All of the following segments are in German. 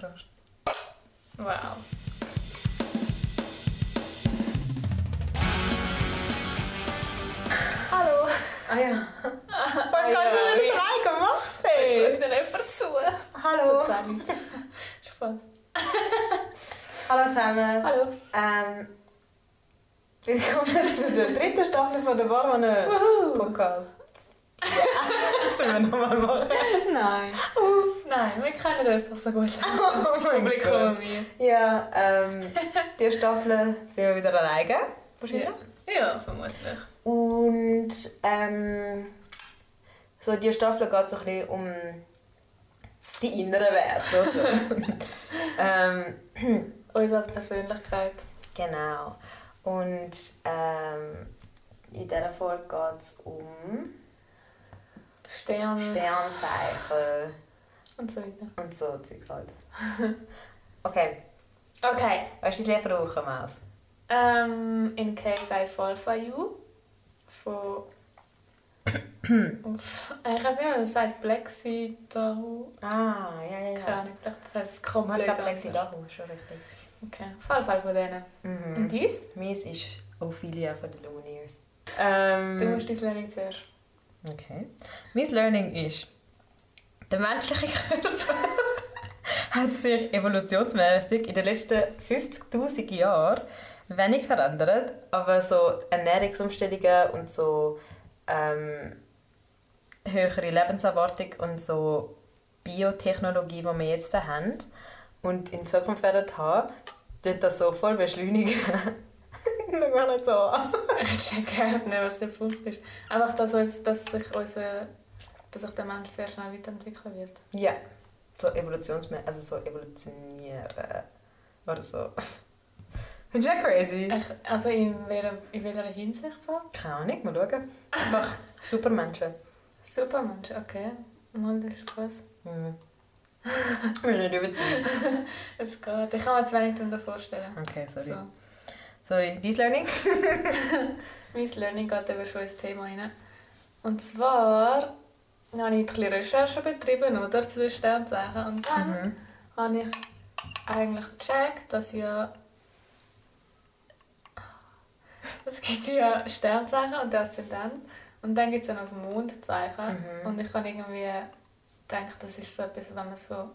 Prost. Wow. Hallo. Ah ja. Ich gar nicht, wie wir das rein gemacht Jetzt haben. schaut dir jemand zu. Hallo. Spaß. Hallo zusammen. Hallo. Ähm, willkommen zu der dritten Staffel von der Warmane Wuhu. Podcast. Ja, das wollen wir nochmal machen. Nein. Nein, wir kennen uns doch so gut. Oh Das mein Publikum wir. Ja, ähm, die Staffel sind wir wieder alleine. Wahrscheinlich. Ja, vermutlich. Und ähm, so die Staffel geht so ein bisschen um die inneren Werte. Oder? ähm, Uns als Persönlichkeit. genau. Und ähm, in dieser Folge geht es um Stern. Sternzeichen Und so weiter. und so Zeugs halt. Okay, Okay. was ist dein Lieblingsbrauch, Maus? Um, in case I fall for you. Von. Uff, ich weiß nicht, man das sagt. Plexi Daru. Ah, ja, ja, Keine ja. Ahnung, vielleicht das heißt es Ich komplett glaube, Lexi anders. Dahu schon richtig. Okay, jeden Fall von denen. Mhm. Und dies? Meins ist Ophelia von den Lumineers. Du Ähm, musst dein Learning zuerst. okay. Mein Learning ist, der menschliche Körper hat sich evolutionsmäßig in den letzten 50'000 Jahren wenig verändert, aber so Ernährungsumstellungen und so ähm, höhere Lebenserwartung und so Biotechnologie, die wir jetzt haben und in Zukunft werden haben, tut das so voll beschleunigen. Schau nicht so an. Ich checke halt nicht, was der Punkt ist. Einfach, dass, dass, sich unser, dass sich der Mensch sehr schnell weiterentwickeln wird. Ja, so evolutionsmäßig, also so evolutionieren oder so. Findest du das crazy? Ich, also in welcher, in welcher Hinsicht so? Keine Ahnung, mal schauen. Einfach Supermenschen. Supermensch, okay. Mal, das ist krass. Hm. Ich bin nicht überzeugt. Es geht. Ich kann mir jetzt wenig darunter vorstellen. Okay, sorry. So. Sorry, dein Learning? Mein Learning geht eben schon ins Thema rein. Und zwar habe ich ein bisschen Recherche betrieben oder, zu den Sternzeichen. Und dann Mhm. habe ich eigentlich gecheckt, dass ja. Es gibt ja Sternzeichen und Aszendent. Und dann gibt es ja noch das Mondzeichen. Mhm. Und ich habe irgendwie gedacht, das ist so etwas, wenn man so.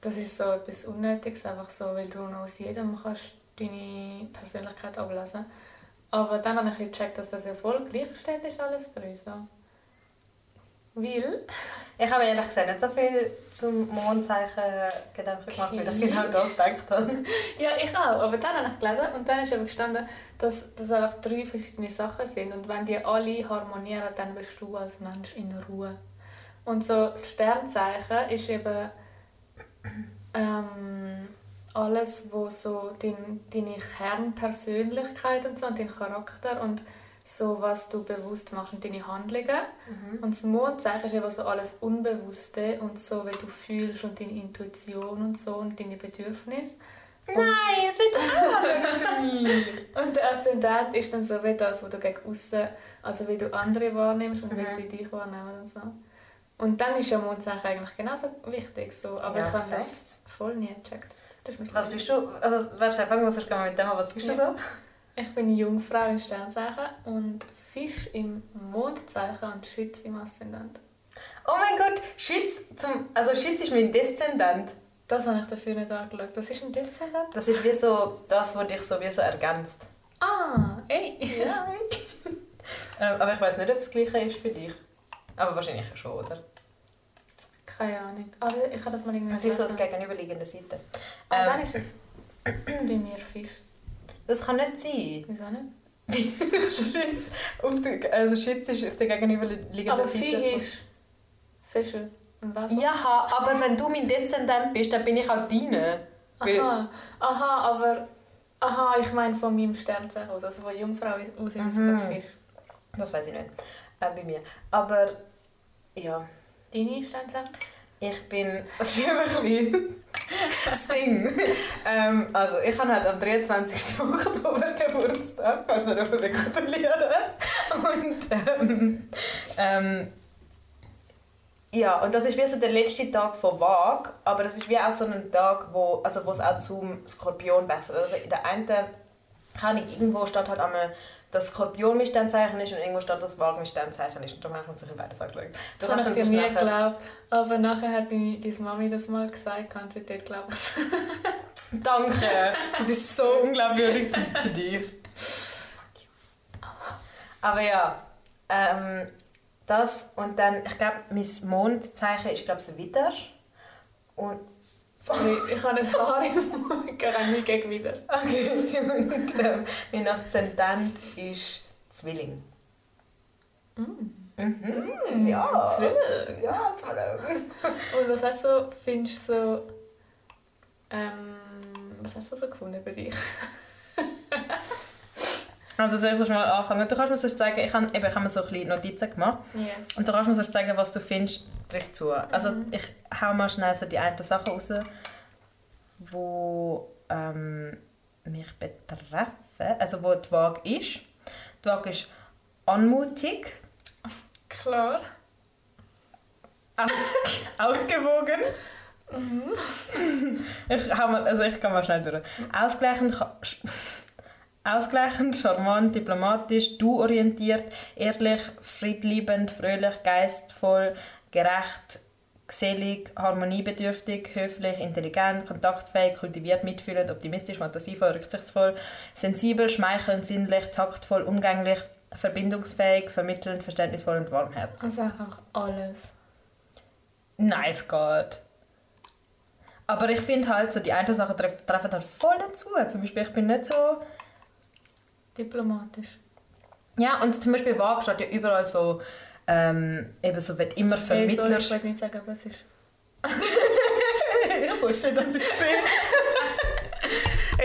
Das ist so etwas Unnötiges, einfach so, weil du noch aus jedem kannst deine Persönlichkeit ablesen. Aber dann habe ich gecheckt, dass das ja voll gleichgestellt ist, alles drei. So. Weil. Ich habe ehrlich gesagt nicht so viel zum Mondzeichen Gedanken gemacht, weil ich Okay. genau das gedacht habe. Ja, ich auch. Aber dann habe ich gelesen und dann ist eben gestanden, dass das einfach drei verschiedene Sachen sind. Und wenn die alle harmonieren, dann bist du als Mensch in Ruhe. Und so das Sternzeichen ist eben ähm, alles, wo so dein, deine Kernpersönlichkeit und so, und dein Charakter und so, was du bewusst machst und deine Handlungen. Und das Mondzeichen ist eben so alles Unbewusste und so, wie du fühlst und deine Intuition und so und deine Bedürfnisse. Nein, es wird mich. Und der Aszendent ist dann so wie das, was du gegen aussen, also wie du andere wahrnimmst und wie Mhm. sie dich wahrnehmen und so. Und dann ist ja Mondzeichen eigentlich genauso wichtig, so. aber Ja, ich habe das voll nie gecheckt. Was bist du? Also, warte, fangen wir erst mal mit dem an. Was bist du Ja. so? Ich bin Jungfrau im Sternzeichen und Fisch im Mondzeichen und Schütz im Aszendent. Oh mein Gott, Schütz, zum, also Schütz ist mein Deszendent. Das habe ich dafür nicht angeschaut. Was ist ein Deszendent? Das ist wie so das, was dich so wie so ergänzt. Ah, ey! ähm, aber ich weiß nicht, ob es das gleiche ist für dich. Aber wahrscheinlich schon, oder? Keine Ahnung. Aber ich habe das mal irgendwie Es ist so die gegenüberliegende Seite. Ah, Ähm, dann ist es bei mir Fisch. Das kann nicht sein. Wieso nicht? Schütz, auf der, also Schütz ist auf der gegenüberliegenden Aber Seite. Fisch. Fische. Im Wasser. Ja, aber wenn du mein Deszendent bist, dann bin ich auch deine. Aha. Aha, aber... Aha, ich meine von meinem Sternzeichen aus. Also von Jungfrau aus im mhm. Fisch. Das weiß ich nicht. Äh, bei mir. Aber ja, Deine Sternzeichen? Ich bin. Das ist immer ein bisschen das Ding. ähm, also, ich habe halt am 23. Oktober Geburtstag. Darf ich mich gratulieren. Und ähm, ähm, Ja, und das ist wie so der letzte Tag von Waage, aber das ist wie auch so ein Tag, wo, also es auch zum Skorpion wechselt. Also in der einen, kann ich, irgendwo steht halt einmal das Skorpion mein Sternzeichen ist und irgendwo steht das Waage mein Sternzeichen ist. Und darum habe ich mir beides angeschaut. Du Das habe ich nie geglaubt. Aber nachher hat deine, deine Mami das mal gesagt und seitdem glaube ich es. Danke! Du bist so unglaubwürdig für dich. Aber ja, ähm, das und dann, ich glaube, mein Mondzeichen ist, glaube ich, Widder. Und Sorry, ich habe ein Haar im Mund. Ich gegen wieder. Okay. Und ähm, mein Aszendent ist Zwilling. Mhm. Ja. Zwilling. Ja, Zwilling. Und was hast du, findest du so... Ähm, was hast du so gefunden bei dir? Also soll ich das mal anfangen? Du kannst mir sonst sagen, ich habe, eben, ich habe mir so ein bisschen Notizen gemacht. Yes. Und du kannst mir sonst sagen, was du findest, trifft zu. Also ich hau mal schnell so die einen Sachen raus, die ähm, mich betreffen. Also wo die Waage ist. Die Waage ist anmutig, Klar. aus, ausgewogen. ich, hau mal, also ich gehe mal schnell durch. Ausgleichend, cha- sch- ausgleichend, charmant, diplomatisch, du-orientiert, ehrlich, friedliebend, fröhlich, geistvoll, gerecht, gesellig, harmoniebedürftig, höflich, intelligent, kontaktfähig, kultiviert, mitfühlend, optimistisch, fantasievoll, rücksichtsvoll, sensibel, schmeichelnd, sinnlich, taktvoll, umgänglich, verbindungsfähig, vermittelnd, verständnisvoll und warmherzig. Also einfach alles. Nice God. Aber ich finde halt, so die einen Sachen treff, treffen halt voll dazu. Zum Beispiel, ich bin nicht so... Diplomatisch. Ja, und zum Beispiel Waage steht ja überall so, ähm, eben so, wird immer Hey, sorry, Vermittler... ich wollte nicht sagen, es ist... ja, so schön, dass ich sehe.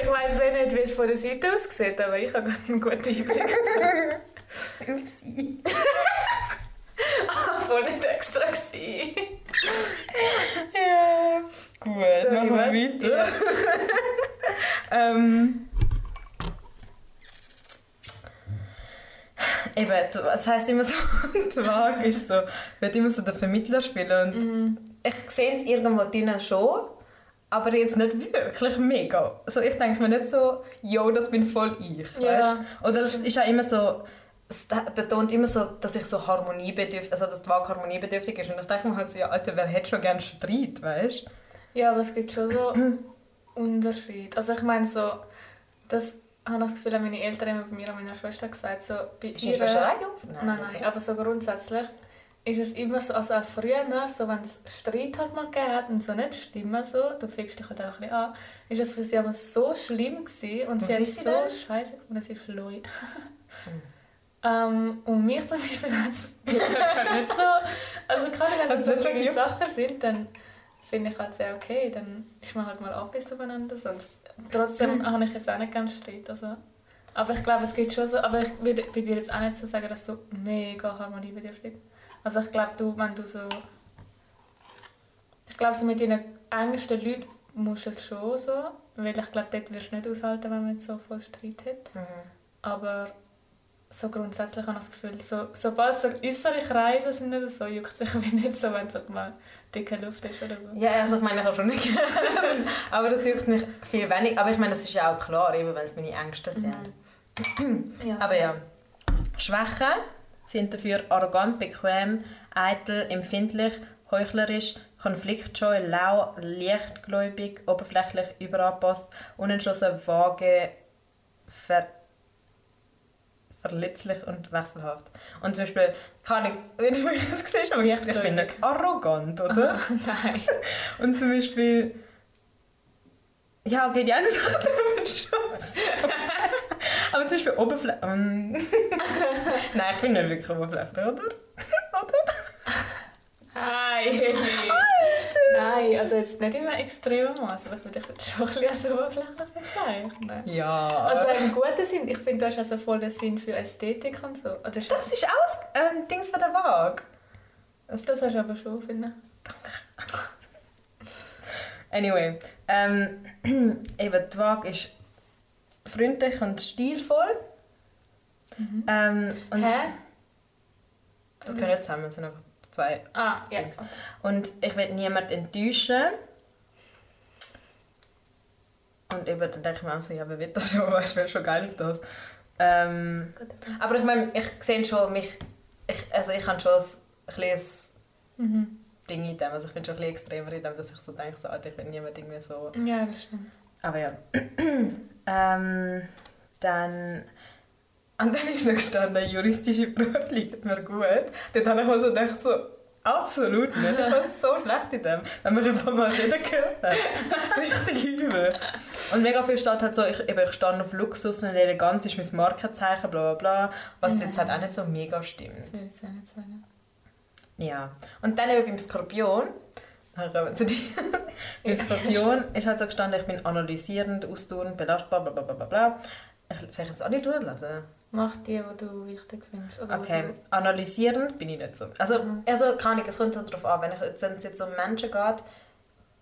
Ich weiss nicht, wie es von der Seite aussieht, aber ich habe gerade einen guten Einblick. Upsi. Ah, voll nicht extra gewesen. Ja, gut, Sorry, machen wir was? weiter. ähm, eben, du- es heisst immer so, die Waage ist so, wird immer so der Vermittler spielen und Mhm. ich sehe es irgendwo drin schon, aber jetzt nicht wirklich mega. Also ich denke mir nicht so, yo, das bin voll ich, Ja. weißt? Oder es ist auch immer so, es betont immer so, dass ich so harmoniebedürftig, also dass die Waage harmoniebedürftig ist und ich denke mir halt so, ja, Alter, wer hätte schon gerne Streit, weißt? Ja, aber es gibt schon so Unterschiede. Also ich meine so, das habe das Gefühl, haben meine Eltern immer bei mir und meiner Schwester gesagt, so bei Ist ihrer- Wäscherei Jungfer? Nein, nein, aber so grundsätzlich ist es immer so, also auch früher, so wenn es Streit halt mal gegeben hat und so nicht schlimm so, du fickst dich halt auch ein bisschen an, ist es für sie aber so schlimm gewesen und Was sie hat ist sie so denn? scheiße gefunden, sie ist Loi. ähm, und mich zum Beispiel hat es halt nicht so, also gerade wenn es so kleine? Sachen sind, dann finde ich halt sehr okay, dann ist man halt mal abgewiesen aufeinander und trotzdem Mhm. habe ich jetzt auch nicht gerne Streit, also aber ich glaube, es gibt schon so, aber ich würde bei dir jetzt auch nicht so sagen, dass du mega harmoniebedürftig Also ich glaube, du, wenn du so... Ich glaube, so mit deinen engsten Leuten musst du es schon so, weil ich glaube, dort wirst du nicht aushalten, wenn man jetzt so voll Streit hat. Mhm. Aber so grundsätzlich habe ich das Gefühl, so, sobald so äußere Kreise sind oder so, juckt es sich wie nicht so, wenn es halt mal dicke Luft ist oder so. Ja, also ich meine, ich habe schon nicht aber das juckt mich viel weniger. Aber ich meine, das ist ja auch klar, eben, wenn es meine Ängste sind. Ja. Aber ja, Schwächen sind dafür arrogant, bequem, eitel, empfindlich, heuchlerisch, konfliktscheu, lau, leichtgläubig, oberflächlich, überanpasst, unentschlossen, vage, ver verletzlich und wechselhaft. Und zum Beispiel, kann ich, wie du jetzt siehst, aber ich, ich bin nicht arrogant, oder? Nein. Und zum Beispiel. Ja, okay, die eine Sache ist schon. Aber zum Beispiel Oberfläche. Ähm. Nein, ich bin nicht wirklich oberflächlich, oder? oder? Nein, Heli. Nein, also jetzt nicht in einem extremen Maß, aber ich würde dich schon ein bisschen als oberflächlich bezeichnen. Ja. Also im guten Sinn, ich finde, du hast also voll den Sinn für Ästhetik und so. Oder das ist auch ähm, Dings von der Waage. das hast du aber schon, finde Anyway, ähm, eben, die Waage ist freundlich und stilvoll. Ähm, ich. und Hä? Das gehört zusammen, sind einfach zwei. Ah, ja. Dings. Und ich will niemanden enttäuschen. Und eben, dann denke ich mir auch so, ja, wer will das schon? Weißt du, wer ist schon geil auf das? Ähm, okay. aber ich meine, ich sehe schon mich, ich, also ich habe schon ein kleines Mhm. Ding in dem, also ich bin schon ein bisschen extremer in dem, dass ich so denke, so, ich will niemand irgendwie so... Ja, das stimmt. Aber ja. ähm, dann... Und dann ist noch gestanden, juristische Beruf liegt mir gut. Dort habe ich mir so gedacht, so, absolut nicht. Ich war so schlecht in dem, wenn ein paar Mal reden gehört hat. Richtig übel. Und mega viel steht halt so, ich, eben, ich stehe auf Luxus und Eleganz ist mein Markenzeichen, bla bla bla. Was jetzt halt auch nicht so mega stimmt. Würde ich auch nicht sagen. Ja. Und dann eben beim Skorpion, kommen wir zu dir. beim Skorpion ist halt so gestanden, ich bin analysierend, ausdauernd, belastbar, bla bla bla bla bla. Ich soll ich jetzt alle durchlesen? Mach die, die du wichtig findest. Oder Okay, Du... analysierend bin ich nicht so. Also, Mhm. also kann ich, es kommt halt darauf an, wenn, ich, jetzt- wenn es jetzt um Menschen geht,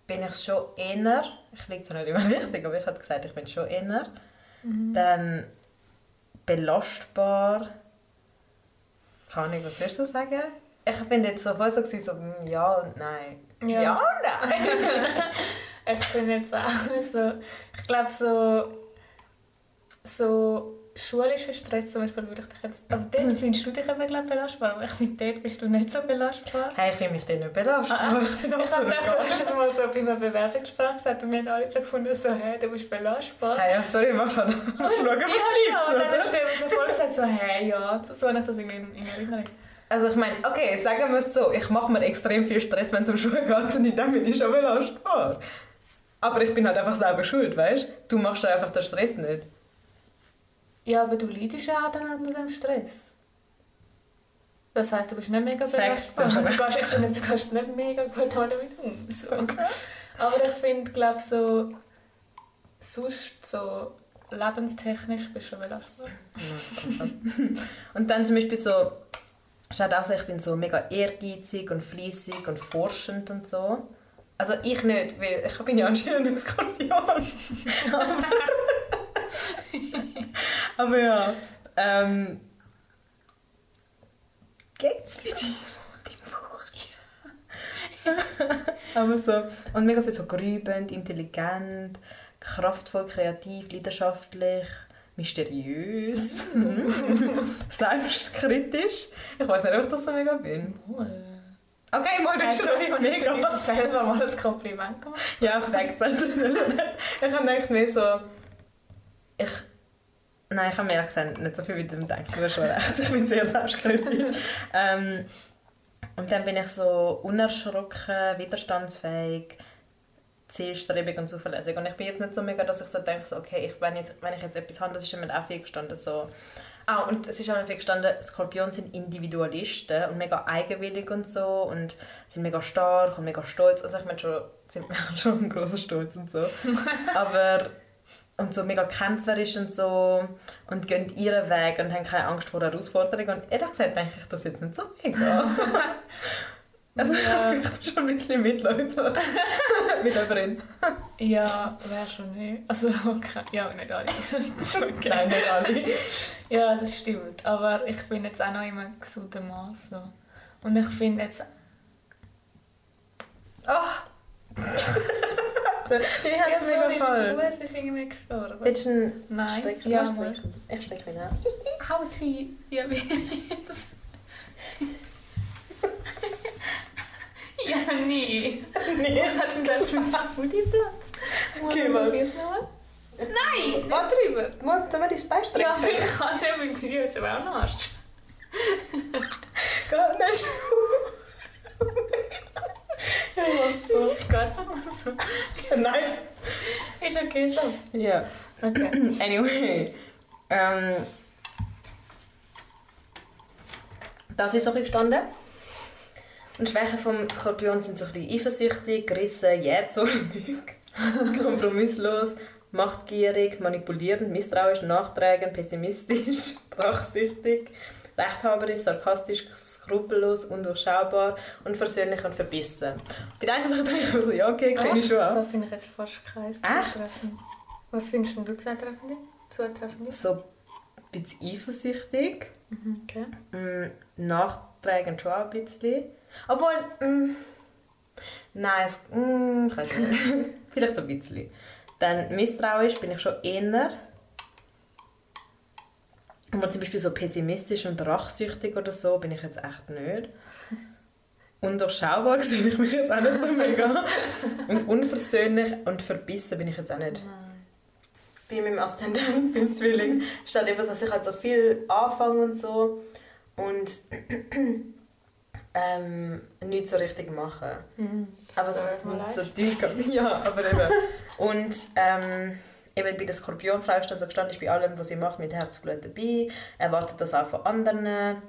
bin ich schon eher, ich liege zwar nicht immer richtig, aber ich habe gesagt, ich bin schon eher, Mhm. dann belastbar, kann ich, was willst du sagen? Ich bin jetzt so voll so, gewesen, so mm, ja und nein. Ja. Ja und nein. Ich bin jetzt auch so, ich glaube so, so schulischer Stress zum Beispiel würde ich dich jetzt, also dort findest du dich eben glaub, belastbar, aber ich finde, dort bist du nicht so belastbar. Hey, ich finde mich dann nicht belastbar. Ah, ich bin Ich auch so habe gedacht, du hast das mal so bei einer Bewerbungsgespräch gesagt und wir haben alle so gefunden, so, hey, du bist belastbar. Hey, ja, sorry, machst du schauen, was du ja, bleibst, schon. Und dann oder? hast du so voll gesagt, so, hey, ja, so habe ich das irgendwie in, in Erinnerung. Also ich meine, okay, sagen wir es so, ich mache mir extrem viel Stress, wenn es um Schuhe geht und in dem bin ich schon belastbar. Aber ich bin halt einfach selber schuld, weißt du? Du machst einfach den Stress nicht. Ja, aber du leidest ja auch dann unter dem Stress. Das heisst, du bist nicht mega belastbar. das Du kannst, ich finde, du kannst nicht mega gut damit um. So. Aber ich finde, glaube so, sonst so lebenstechnisch bist du schon belastbar. Und dann zum Beispiel so, es hat auch so, ich bin so mega ehrgeizig und fleissig und forschend und so. Also ich nicht, weil ich bin ja anscheinend ein Skorpion. aber, ja, ähm, geht's bei dir? aber so, und mega viel so grübend, intelligent, kraftvoll, kreativ, leidenschaftlich, mysteriös, selbstkritisch. Ich weiß nicht, ob ich das so mega bin. Okay, mal du Hey, sorry, schon wenn ich mega. das selber mal ein Kompliment gemacht Ja. Also, ich habe gedacht, mehr so... Ich... Nein, ich habe mir ehrlich gesagt nicht so viel wie du denkst. Du hast schon recht. Ich bin sehr selbstkritisch. ähm, und dann bin ich so unerschrocken, widerstandsfähig, zielstrebig und zuverlässig. Und ich bin jetzt nicht so mega, dass ich so denke, so, okay, ich, wenn, jetzt, wenn ich jetzt etwas habe, das ist immer auch viel gestanden, so... Ah, und es ist auch viel gestanden, Skorpione sind Individualisten und mega eigenwillig und so und sind mega stark und mega stolz. Also ich meine schon, sind schon ein großer Stolz und so. Aber und so mega kämpferisch und so und gehen ihren Weg und haben keine Angst vor Herausforderungen. Und ehrlich gesagt denke ich das jetzt nicht so mega. also Ja. ich bin schon ein bisschen Mitläufer. Mitläuferin. Ja, wäre schon nicht. Also, okay. ja, nicht alle. okay. Nein, nicht alle. Ja, das stimmt. Aber ich bin jetzt auch noch immer gesunder Maß. So. Und ich finde jetzt... Oh. Ich habe es mega sorry, voll. mein Fuß ist irgendwie gestorben. Willst du einen Nein. Ja, mal. Ich stecke mich nach. Autschi. Ja, wie jetzt? Ja, nee. Nee. Was ist das ein Foodieplatz? Geh mal. Nein, nicht drüber. Mal, sollen wir dein Bein strecken? Ja, aber ich kann nicht mit dir jetzt aber auch noch Arsch. Gar nicht. ja, jetzt mal so. Nice. Ist okay so. Ja. Okay. Anyway. Ähm, das ist so gestanden. Und Schwächen vom Skorpion sind so ein bisschen eifersüchtig, gerissen, jähzornig, kompromisslos, machtgierig, manipulierend, misstrauisch, nachtragend, pessimistisch, rachsüchtig, rechthaberisch, sarkastisch, skrupellos, undurchschaubar, unversöhnlich und verbissen. Bei der einen Sache denke ich mir so, ja okay, sehe ich schon Da auch. finde ich jetzt fast keins Echt? Was findest denn du zutreffend? Zutreffend? So ein bisschen eifersüchtig. Mhm, okay. Mm, Nachtragend schon ein bisschen. Obwohl, mm, nein, es, mm, ich weiß nicht. Vielleicht so ein bisschen. Dann misstrauisch bin ich schon eher. Aber zum Beispiel so pessimistisch und rachsüchtig oder so bin ich jetzt echt nicht. Undurchschaubar sehe ich mich jetzt auch nicht so mega. Und unversöhnlich und verbissen bin ich jetzt auch nicht. Bei meinem Aszendent, beim Zwilling, steht eben, dass ich halt so viel anfange und so und ähm, nichts so richtig mache. Mhm. Aber so, so tief Ja, aber eben. Und ähm, eben bei der Skorpionfrau ist dann so gestanden, ist bei allem, was sie macht, mit Herzblut dabei, erwartet das auch von anderen,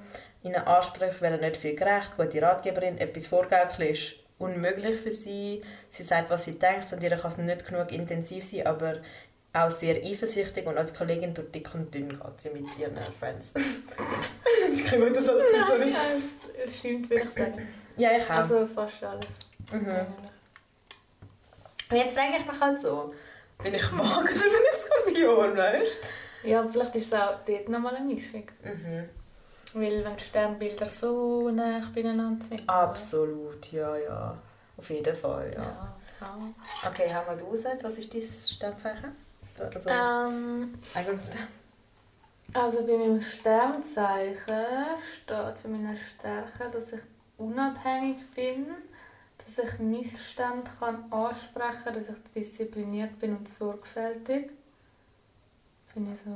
ihnen ansprechen, werden nicht viel gerecht, gute Ratgeberin, etwas vorgaukeln ist unmöglich für sie. Sie sagt, was sie denkt und ihr kann es nicht genug intensiv sein, aber auch sehr eifersüchtig und als Kollegin durch dick und dünn geht sie mit ihren Friends. das ist kein guter Satz, sorry. Ja, es stimmt, würde ich sagen. Ja, ich auch. Also fast alles. Mhm. Und jetzt frage ich mich halt so, bin ich Waage oder bin ich Skorpion, weißt Ja, vielleicht ist es auch dort nochmal eine Mischung. Mhm. Weil wenn die Sternbilder so nah beieinander sind. Absolut, ja, ja. Auf jeden Fall, ja. Ja, ja. Okay, haben wir raus. Was ist dein Sternzeichen? Also, Ähm, also bei meinem Sternzeichen steht für meine Stärke, dass ich unabhängig bin, dass ich Missstände kann ansprechen kann, dass ich diszipliniert bin und sorgfältig. Finde ich so.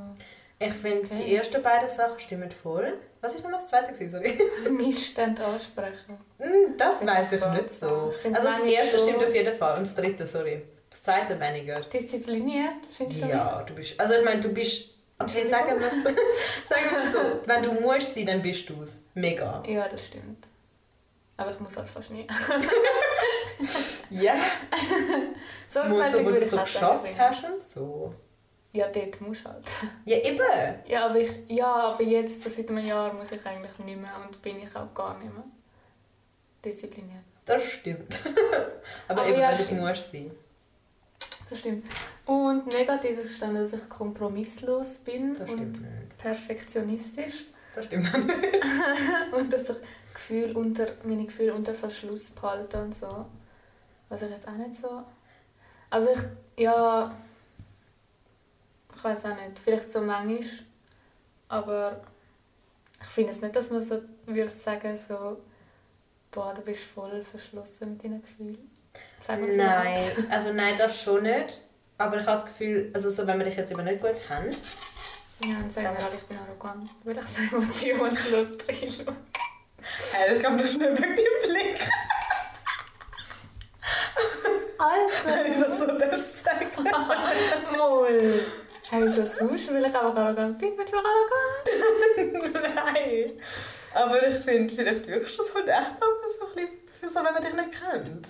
Ich finde, Okay. die ersten beiden Sachen stimmen voll. Was war nochmal das zweite? gewesen, Sorry. Missstände ansprechen. Hm, das weiß ich nicht so. Ich finde Also das erste so- stimmt auf jeden Fall und das dritte, sorry. Das zweite weniger. Diszipliniert, findest du? Ja, du bist. Also ich meine, du bist. Okay, sagen wir es so. Wenn du musst sein, dann bist du es. Mega. Ja, das stimmt. Aber ich muss halt fast nie. Ja. So Muss so, wo du so auch sagen, geschafft hast und so. Ja, dort musst du halt. Ja, eben. Ja, aber, ich, ja, aber jetzt, so seit einem Jahr, muss ich eigentlich nicht mehr und bin ich auch gar nicht mehr diszipliniert. Das stimmt. Aber, Aber eben, ja, wenn du es musst sein. Das stimmt. Und negativ ist dann, dass ich kompromisslos bin Das und stimmt nicht. perfektionistisch Das stimmt nicht. und dass ich Gefühl unter, meine Gefühle unter Verschluss behalte und so. Was ich jetzt auch nicht so... Also ich, ja... Ich weiß auch nicht, vielleicht so manchmal, aber ich finde es nicht, dass man so würde sagen, so boah, du bist voll verschlossen mit deinen Gefühlen. Sagen wir Nein, überhaupt? also nein, das schon nicht. Aber ich habe das Gefühl, also so, wenn man dich jetzt eben nicht gut kennt, Ja, dann sagen wir alle, ich bin arrogant, weil ich so emotionslos drin hey, ich das nicht wegen deinem Blick, wenn ich das Alter! so darf sagen. Moll! Hey, so sonst, weil ich einfach arrogant bin, bin ich arrogant. nein. Aber ich finde, vielleicht wirkst du so echt aber so ein bisschen, für so, wenn man dich nicht kennt.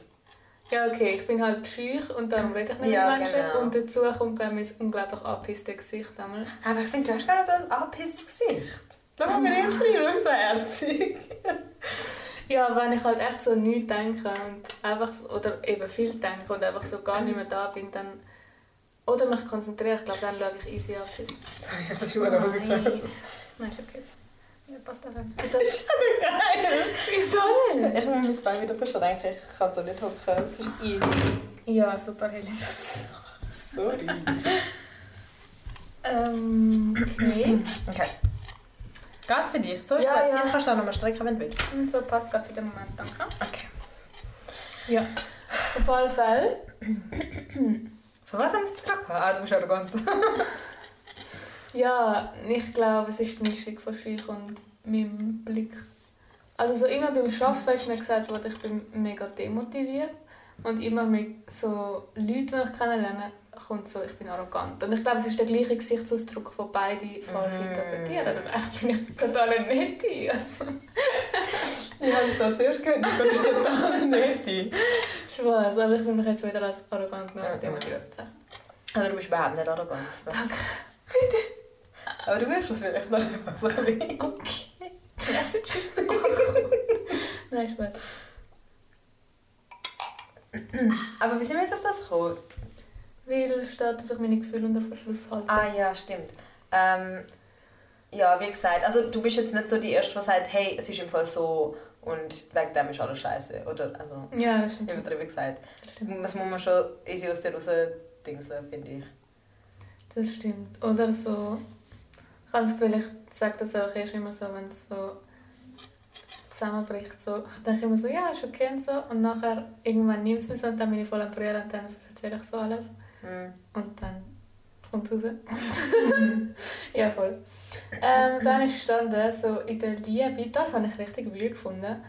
Ja, okay, ich bin halt schüch und dann rede ich nicht Ja, mit Menschen. genau. Und dazu kommt bei mir ein unglaublich angepisste Gesicht. Einmal. Aber ich finde, du hast gar nicht so ein angepisstes Gesicht. Schau mal mir jetzt bist so herzig. Ja, wenn ich halt echt so nichts denke und einfach so, oder eben viel denke und einfach so gar nicht mehr da bin, dann oder mich konzentriere, ich glaube, dann schaue ich easy an. Sorry, das ist schon mal Nein, Nein, ist okay. so. Ja, passt einfach. Das, geil. wieso nicht? Ich muss mein Bein wieder verschränken, ich kann so nicht hocken. Das ist easy. Ja, super, Helen. Sorry. Ähm, okay. Okay. Geht's für dich? So ist Ja, gut. ja. Jetzt kannst du auch nochmal strecken, wenn du willst. Und so passt gerade für den Moment, danke. Okay. Ja. Auf alle Fälle. Von was haben wir es gefragt? Ah, du bist arrogant. Ja, ich glaube, es ist die Mischung von Schüch und meinem Blick. Also so immer beim Arbeiten ist mir gesagt worden, ich bin mega demotiviert. Und immer mit so Leuten, die ich kennenlerne, kommt so, ich bin arrogant. Und ich glaube, es ist der gleiche Gesichtsausdruck, den beide falsch Mm. interpretieren. Eigentlich bin ich total nett. Also, Ich habe es da zuerst gehört, du bist total nett. Spaß, aber ich will mich jetzt wieder als arrogant und als Ja. demotiviert sagen. Also du bist überhaupt nicht arrogant. Danke. Aber du wirkst es vielleicht noch einfach so ein bisschen. Okay. Die Message ist. Nein, Spaß. Aber wie sind wir jetzt auf das gekommen? Weil steht, dass ich meine Gefühle unter Verschluss halte. Ah ja, stimmt. Ähm, ja, wie gesagt, also du bist jetzt nicht so die Erste, die sagt, hey, es ist im Fall so Und wegen dem ist alles scheiße. Oder, also, Ja, das stimmt. übertrieben gesagt. Das stimmt. Das muss man schon easy aus der raus dingseln, finde ich. Das stimmt. Oder so. Ich habe das Gefühl, ich sage das auch erst immer so, wenn es so zusammenbricht. So, ich denke immer so, ja, ist okay und so. Und nachher irgendwann nimmt es mich so und dann bin ich voll am Brüllen und dann erzähle ich so alles. Mhm. Und dann kommt raus. ja, voll. Ähm, dann ist gestanden, so in der Liebe, das habe ich richtig weird gefunden,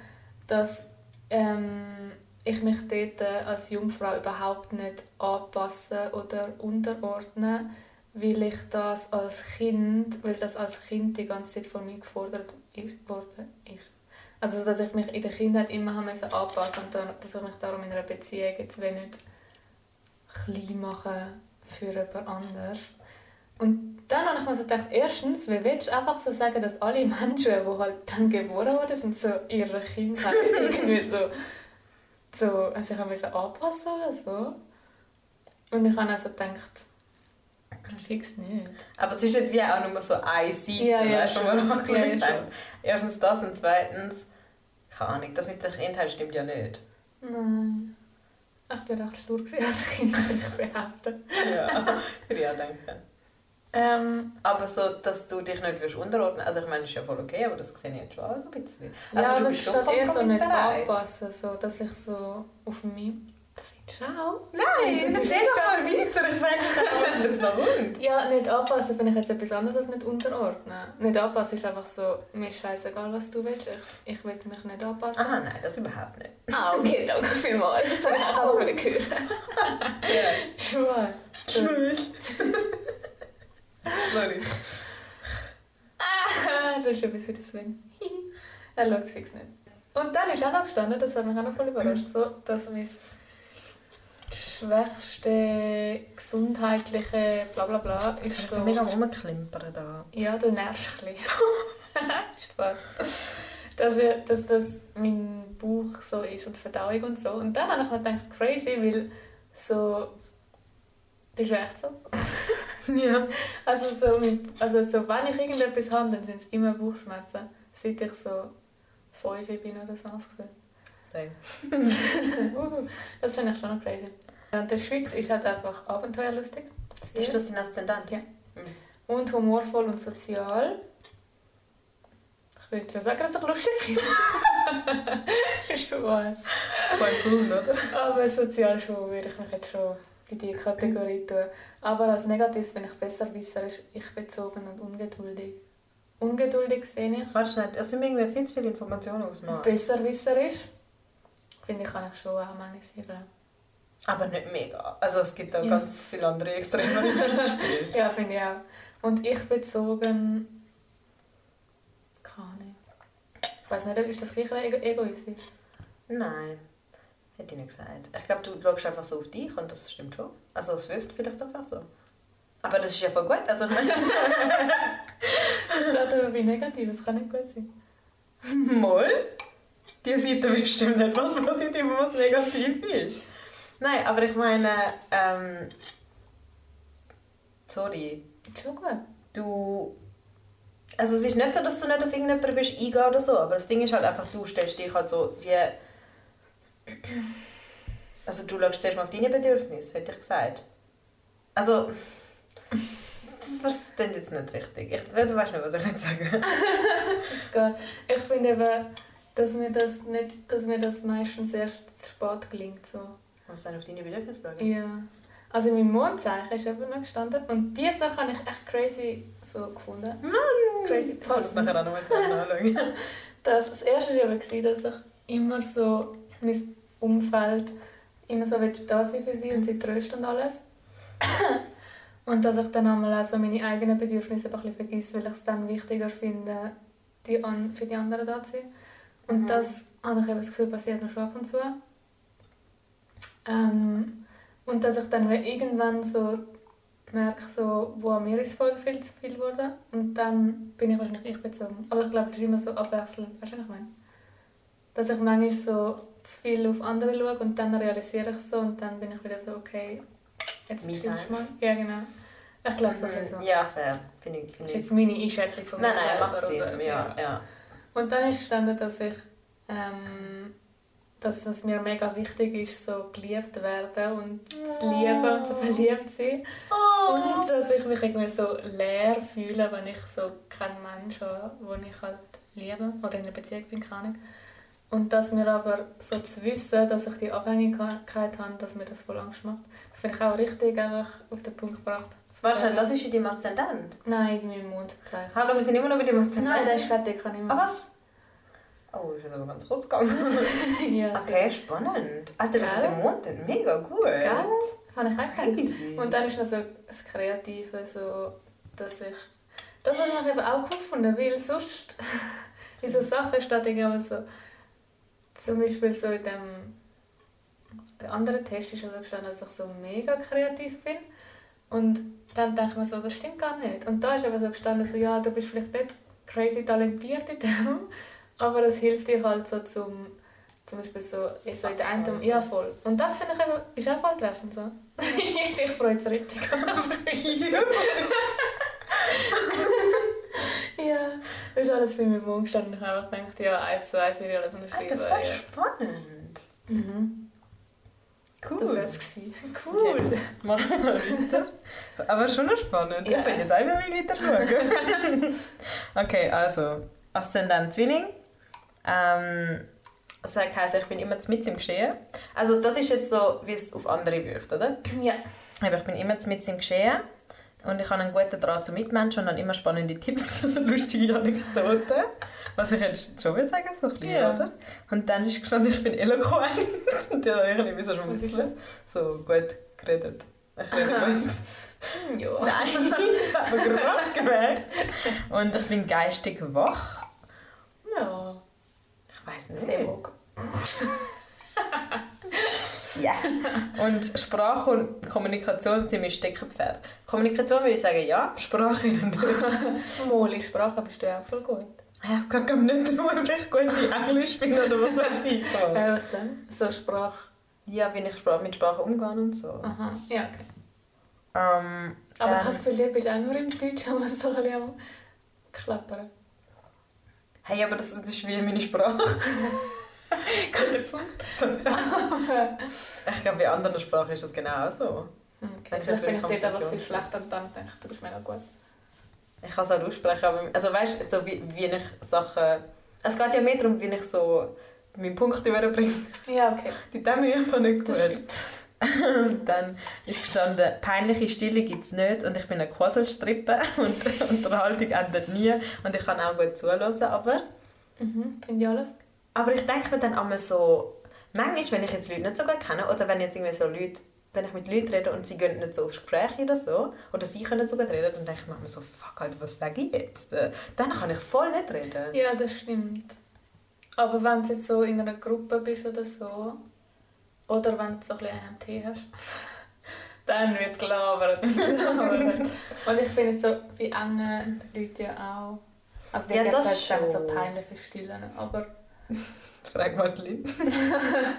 dass ähm, ich mich dort äh, als Jungfrau überhaupt nicht anpassen oder unterordnen, weil ich das als Kind, weil das als Kind die ganze Zeit von mir gefordert worden ist. Also dass ich mich in der Kindheit immer anpassen und dann, dass ich mich darum in einer Beziehung jetzt nicht klein machen für jemand anderes. Und dann habe ich mir so gedacht, erstens, wie willst du einfach so sagen, dass alle Menschen, die halt dann geboren wurden, sind so ihre Kindheit irgendwie so, so also ich habe mich anpassen oder so. Und ich habe also gedacht, fix nicht. Aber es ist jetzt wie auch nur so eine Seite, Ja, ja, weißt du, wo schon. man angeschaut Ja, schon. Erstens das und zweitens, keine Ahnung, das mit der Kindheit stimmt ja nicht. Nein. Ich war recht stur gewesen als Kind, würde ich behaupten. Ja, würde ich auch denken. Ähm, Aber so, dass du dich nicht willst unterordnen also ich meine, ist ja voll okay, aber das sehe ich jetzt schon auch so ein bisschen. Also ja, du bist es schon steht eher so nicht kompromissbereit. anpassen, so, dass ich so auf mich... Schau. Nein, du bist doch mal weiter, ich mich, was jetzt noch kommt. Ja, nicht anpassen finde ich jetzt etwas anderes, nicht unterordnen. Nicht anpassen ist einfach so, mir ist scheißegal, was du willst, ich, ich will mich nicht anpassen. Aha, nein, das überhaupt nicht. Ah, okay, danke vielmals. Das habe ich auch wieder gehört. Schwul. So. Sorry. Ah, das ist etwas für den Sven. er schaut es fix nicht. Und dann ist auch noch gestanden, das hat mich auch noch voll überrascht, so, dass mein schwächste gesundheitliche Blablabla ist Ich so... bin mega rumklimpern da. Ja, du nervst ein bisschen. Spaß. Dass, ich- dass das mein Bauch so ist und Verdauung und so. Und dann habe ich mir gedacht, crazy, weil so... Das ist echt so. Ja. Also, so mit, also so, wenn ich irgendetwas habe, dann sind es immer Bauchschmerzen. Seit ich so fünf bin oder so, das. Gefühl. Das finde ich schon noch crazy. Und der Schweiz ist halt einfach abenteuerlustig. Sehr. Ist das dein Aszendent? Ja. Mhm. Und humorvoll und sozial. Ich würde schon sagen, dass ich lustig finde. Spaß. Voll cool, oder? Aber sozial schon würde ich mich jetzt schon in diese Kategorie tun. Aber als Negatives bin ich besserwisserisch, ich bezogen und ungeduldig. Ungeduldig sehe ich. Warte schnell, es sind irgendwie viel zu viele Informationen ausmachen. Besserwisserisch finde ich, kann ich schon auch manchmal glaub Aber nicht mega. Also es gibt auch Ja. ganz viele andere Extreme, spiele. Ja, finde ich auch. Und ich bezogen. Keine. Ich weiß nicht, ist das gleich ego egoistisch? Nein, hätte ich nicht gesagt. Ich glaube, du schaust einfach so auf dich und das stimmt schon. Also es wirkt vielleicht einfach so. Aber das ist ja voll gut. Also Das steht aber wie negativ, das kann nicht gut sein. Moll. Die Seite bestimmt nicht, was positiv und was negativ ist. Nein, aber ich meine, ähm, sorry, Schon gut. du. Also es ist nicht so, dass du nicht auf irgendjemanden willst eingehen oder so, aber das Ding ist halt einfach, du stellst dich halt so wie... Also du schaust zuerst mal auf deine Bedürfnisse, hätte ich gesagt. Also... Das das klingt jetzt nicht richtig. Ich, du weißt nicht, was ich jetzt sagen Das geht. Ich finde eben, dass mir das, nicht, dass mir das meistens erst spät gelingt. So. Was dann auf deine Bedürfnisse schauen? Ja. Also in meinem Mondzeichen ist eben noch gestanden. Und diese Sache habe ich echt crazy so gefunden. Crazy Ich muss es passend. nachher auch nochmal zusammen anschauen. Das, das erste war eben, dass ich immer so mein Umfeld immer so da sein für sie und sie trösten und alles. Und dass ich dann einmal auch so meine eigenen Bedürfnisse ein bisschen vergesse, weil ich es dann wichtiger finde, die an, für die anderen da zu sein. Und Mhm. das habe ich eben das Gefühl, passiert noch schon ab und zu. Ähm, und dass ich dann irgendwann so merke, so, wow, mir ist voll viel zu viel geworden. Und dann bin ich wahrscheinlich ich bezogen. Aber ich glaube, es ist immer so abwechselnd. Weißt du, was ich meine? Dass ich manchmal so zu viel auf andere schaue und dann realisiere ich so und dann bin ich wieder so, okay, jetzt stimmst time. mal. Ja, genau. Ich glaube bisschen so. Ja, fair. Finde ich, Das finde ist ich. jetzt meine Einschätzung von mir Nein, nein, macht Sinn. oder? Ja, ja. Und dann ist gestanden, dass ich ähm, dass es mir mega wichtig ist, so geliebt zu werden und zu lieben und zu verliebt sein. Oh. Und dass ich mich irgendwie so leer fühle, wenn ich so keinen Menschen habe, den ich halt liebe oder in einer Beziehung bin, keine Ahnung. Und dass mir aber so zu wissen, dass ich die Abhängigkeit habe, dass mir das voll Angst macht. Das finde ich auch richtig einfach auf den Punkt gebracht. Wahrscheinlich, das ist in deinem Aszendent. Nein, in meinem Mondzeichen. Hallo, wir sind immer noch bei deinem Aszendent. Nein, der ist fertig, kann ich Ah, machen. was? Oh, ist aber ganz kurz gegangen. Ja, so. okay, spannend. Alter, das mit dem Mond, mega gut. Gell? Habe ich auch gedacht. Und dann ist noch so das Kreative, so, dass ich... Das habe ich eben auch cool gefunden, weil sonst in so Sachen steht irgendwie so... Zum Beispiel so in dem anderen Test ist also gestanden, dass ich so mega kreativ bin. Und dann denke ich mir so, das stimmt gar nicht. Und da ist aber so gestanden, so, ja, du bist vielleicht nicht crazy talentiert in dem, aber es hilft dir halt so zum... Zum Beispiel so, so in der einen... Ja, voll. Und das finde ich eben, ist auch voll treffend so. ich freue mich richtig. Ja, das ist alles bei mir im Mund gestanden. Ich habe einfach gedacht, ja, eins zu eins würde ich alles unterschreiben. voll Ja. spannend. Mhm. Cool. Das wäre es gewesen. Cool. Machen wir weiter. Aber schon noch spannend. Ja. Ich will jetzt einfach mal weiter schauen. okay, also Aszendent Zwilling. Ähm, das heisst, ich bin immer mit im Geschehen. Also das ist jetzt so, wie es auf andere wirkt, oder? Ja. Aber ich bin immer mit im Geschehen. Und ich habe einen guten Draht zu Mitmenschen und habe immer spannende Tipps und lustige Anekdoten. Was ich jetzt schon will sagen, so ein bisschen, Ja. oder? Und dann ist gestanden, ich bin eloquent. Und dann habe ich ein bisschen schmunzeln. So gut geredet. Ich rede gut. Ja. Nein, das habe ich gerade gemerkt. Und ich bin geistig wach. Ja. Ich weiß Sehr nicht. wohl. Ja. Und Sprache und Kommunikation sind mein Steckenpferd. Kommunikation würde ich sagen ja, Sprache nicht. Moli, Sprache bist du ja auch voll gut. Ja, Es geht nicht darum, ob ich gut in Englisch bin oder was weiß ich. Äh, was denn? So Sprache. Ja, wie ich mit Sprache umgehe und so. Aha. Ja, okay. Ähm, Aber ich habe das Gefühl, du bist auch nur im Deutsch, aber so ein bisschen am Klappern. Hey, aber das, das ist wie meine Sprache. Guter Punkt. Ich glaube, bei anderen Sprachen ist das genau so. Okay. Ich Vielleicht jetzt bin ich dort aber viel schlechter und dann denke ich, du bist mega gut. Ich kann es auch aussprechen, aber also weißt du, so wie, wie ich Sachen... Es geht ja mehr darum, wie ich so meinen Punkt überbringe. Ja, okay. Die tun mir einfach nicht gut. dann ist gestanden, peinliche Stille gibt es nicht und ich bin eine Quasselstrippe und Unterhaltung endet nie und ich kann auch gut zuhören, aber... Mhm. Finde ich alles. Aber ich denke mir dann einmal so, manchmal, wenn ich jetzt Leute nicht so gut kenne oder wenn jetzt irgendwie so Leute, wenn ich mit Leuten rede und sie gehen nicht so aufs Gespräch oder so, oder sie können nicht so gut reden, dann denke ich mir manchmal so, fuck, Alter, was sage ich jetzt? Dann kann ich voll nicht reden. Ja, das stimmt. Aber wenn du jetzt so in einer Gruppe bist oder so, oder wenn du so ein bisschen einen Tee hast, dann wird gelabert. Und ich finde so, bei engen Leuten ja auch. Also die Ja, das das sagen so peinliche Stillen. Aber Frag mal die Leute.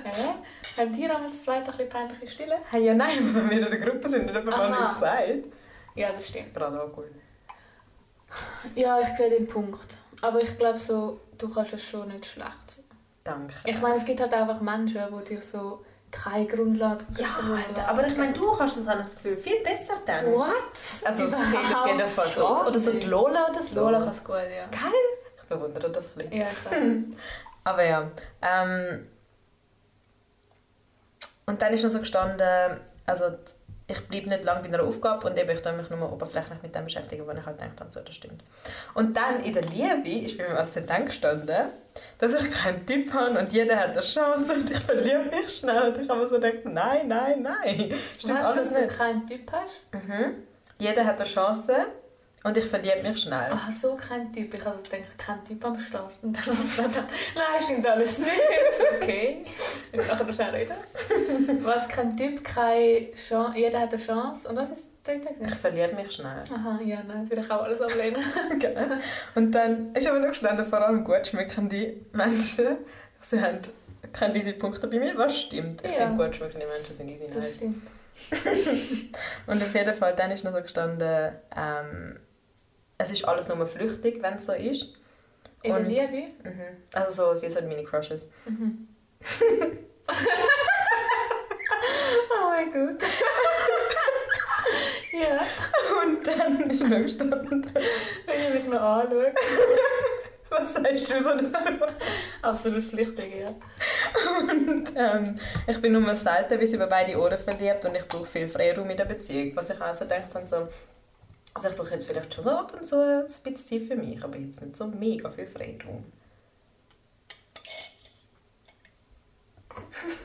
hä? Haben die auch das zweite ein bisschen peinliche Stillen? Hey, ja nein, wenn wir in einer Gruppe sind, dann hat man mal Aha. nicht gesagt. Ja, das stimmt. Gerade auch gut. Ja, ich sehe den Punkt. Aber ich glaube so, du kannst es schon nicht schlecht. Danke. Ich meine, es gibt halt einfach Menschen, die dir so keine Grundlage ja, Alter, aber ich meine, du kannst das, habe das Gefühl, viel besser dann. What? Also, es sieht auf jeden Fall so aus. gar Oder so die. Lola oder so. Lola kann es gut, ja. Geil. Ich bewundere das ein bisschen. Ja, klar. Aber ja. Ähm, und dann ist noch so gestanden, also ich bleibe nicht lange bei einer Aufgabe und eben, ich mich nur oberflächlich mit dem beschäftigen, wo ich halt gedacht habe, so, das stimmt. Und dann in der Liebe ist bei mir Aszendent gestanden, dass ich keinen Typ habe und jeder hat eine Chance und ich verliebe mich schnell. Und ich habe mir so gedacht, nein, nein, nein. Stimmt Weißt, alles dass du nicht. keinen Typ hast? Mhm. Jeder hat eine Chance und ich verliebe mich schnell. Ah, so kein Typ. Ich also gedacht, kein Typ am Start. Und dann habe ich gedacht, nein, stimmt alles nicht. Ist okay. Ich kann noch schnell reden. Was, kein Typ, keine Chance. Jeder hat eine Chance. Und was ist das? Ich verliebe mich schnell. Aha, ja, nein, würde ich auch alles ablehnen. Gell? Und dann ist aber noch gestanden, vor allem gut schmeckende Menschen. Sie haben keine diese Punkte bei mir, was stimmt. Ich Ja. finde, gut schmeckende Menschen sind easy Das nice. stimmt. Und auf jeden Fall, dann ist noch so gestanden, ähm, es ist alles nur flüchtig, wenn es so ist. In der Liebe? Mhm. Also so wie so meine Crushes. Mhm. oh mein Gott. ja, Und dann ist noch gestanden, wenn ich mich noch anschaue. was sagst du so dazu? Absolut pflichtig, ja. Und ähm, ich bin nur selten bis über beide Ohren verliebt und ich brauche viel Freiraum in der Beziehung. Was ich auch so gedacht habe, so, also ich brauche jetzt vielleicht schon so ab und zu ein bisschen Zeit für mich, aber jetzt nicht so mega viel Freiraum.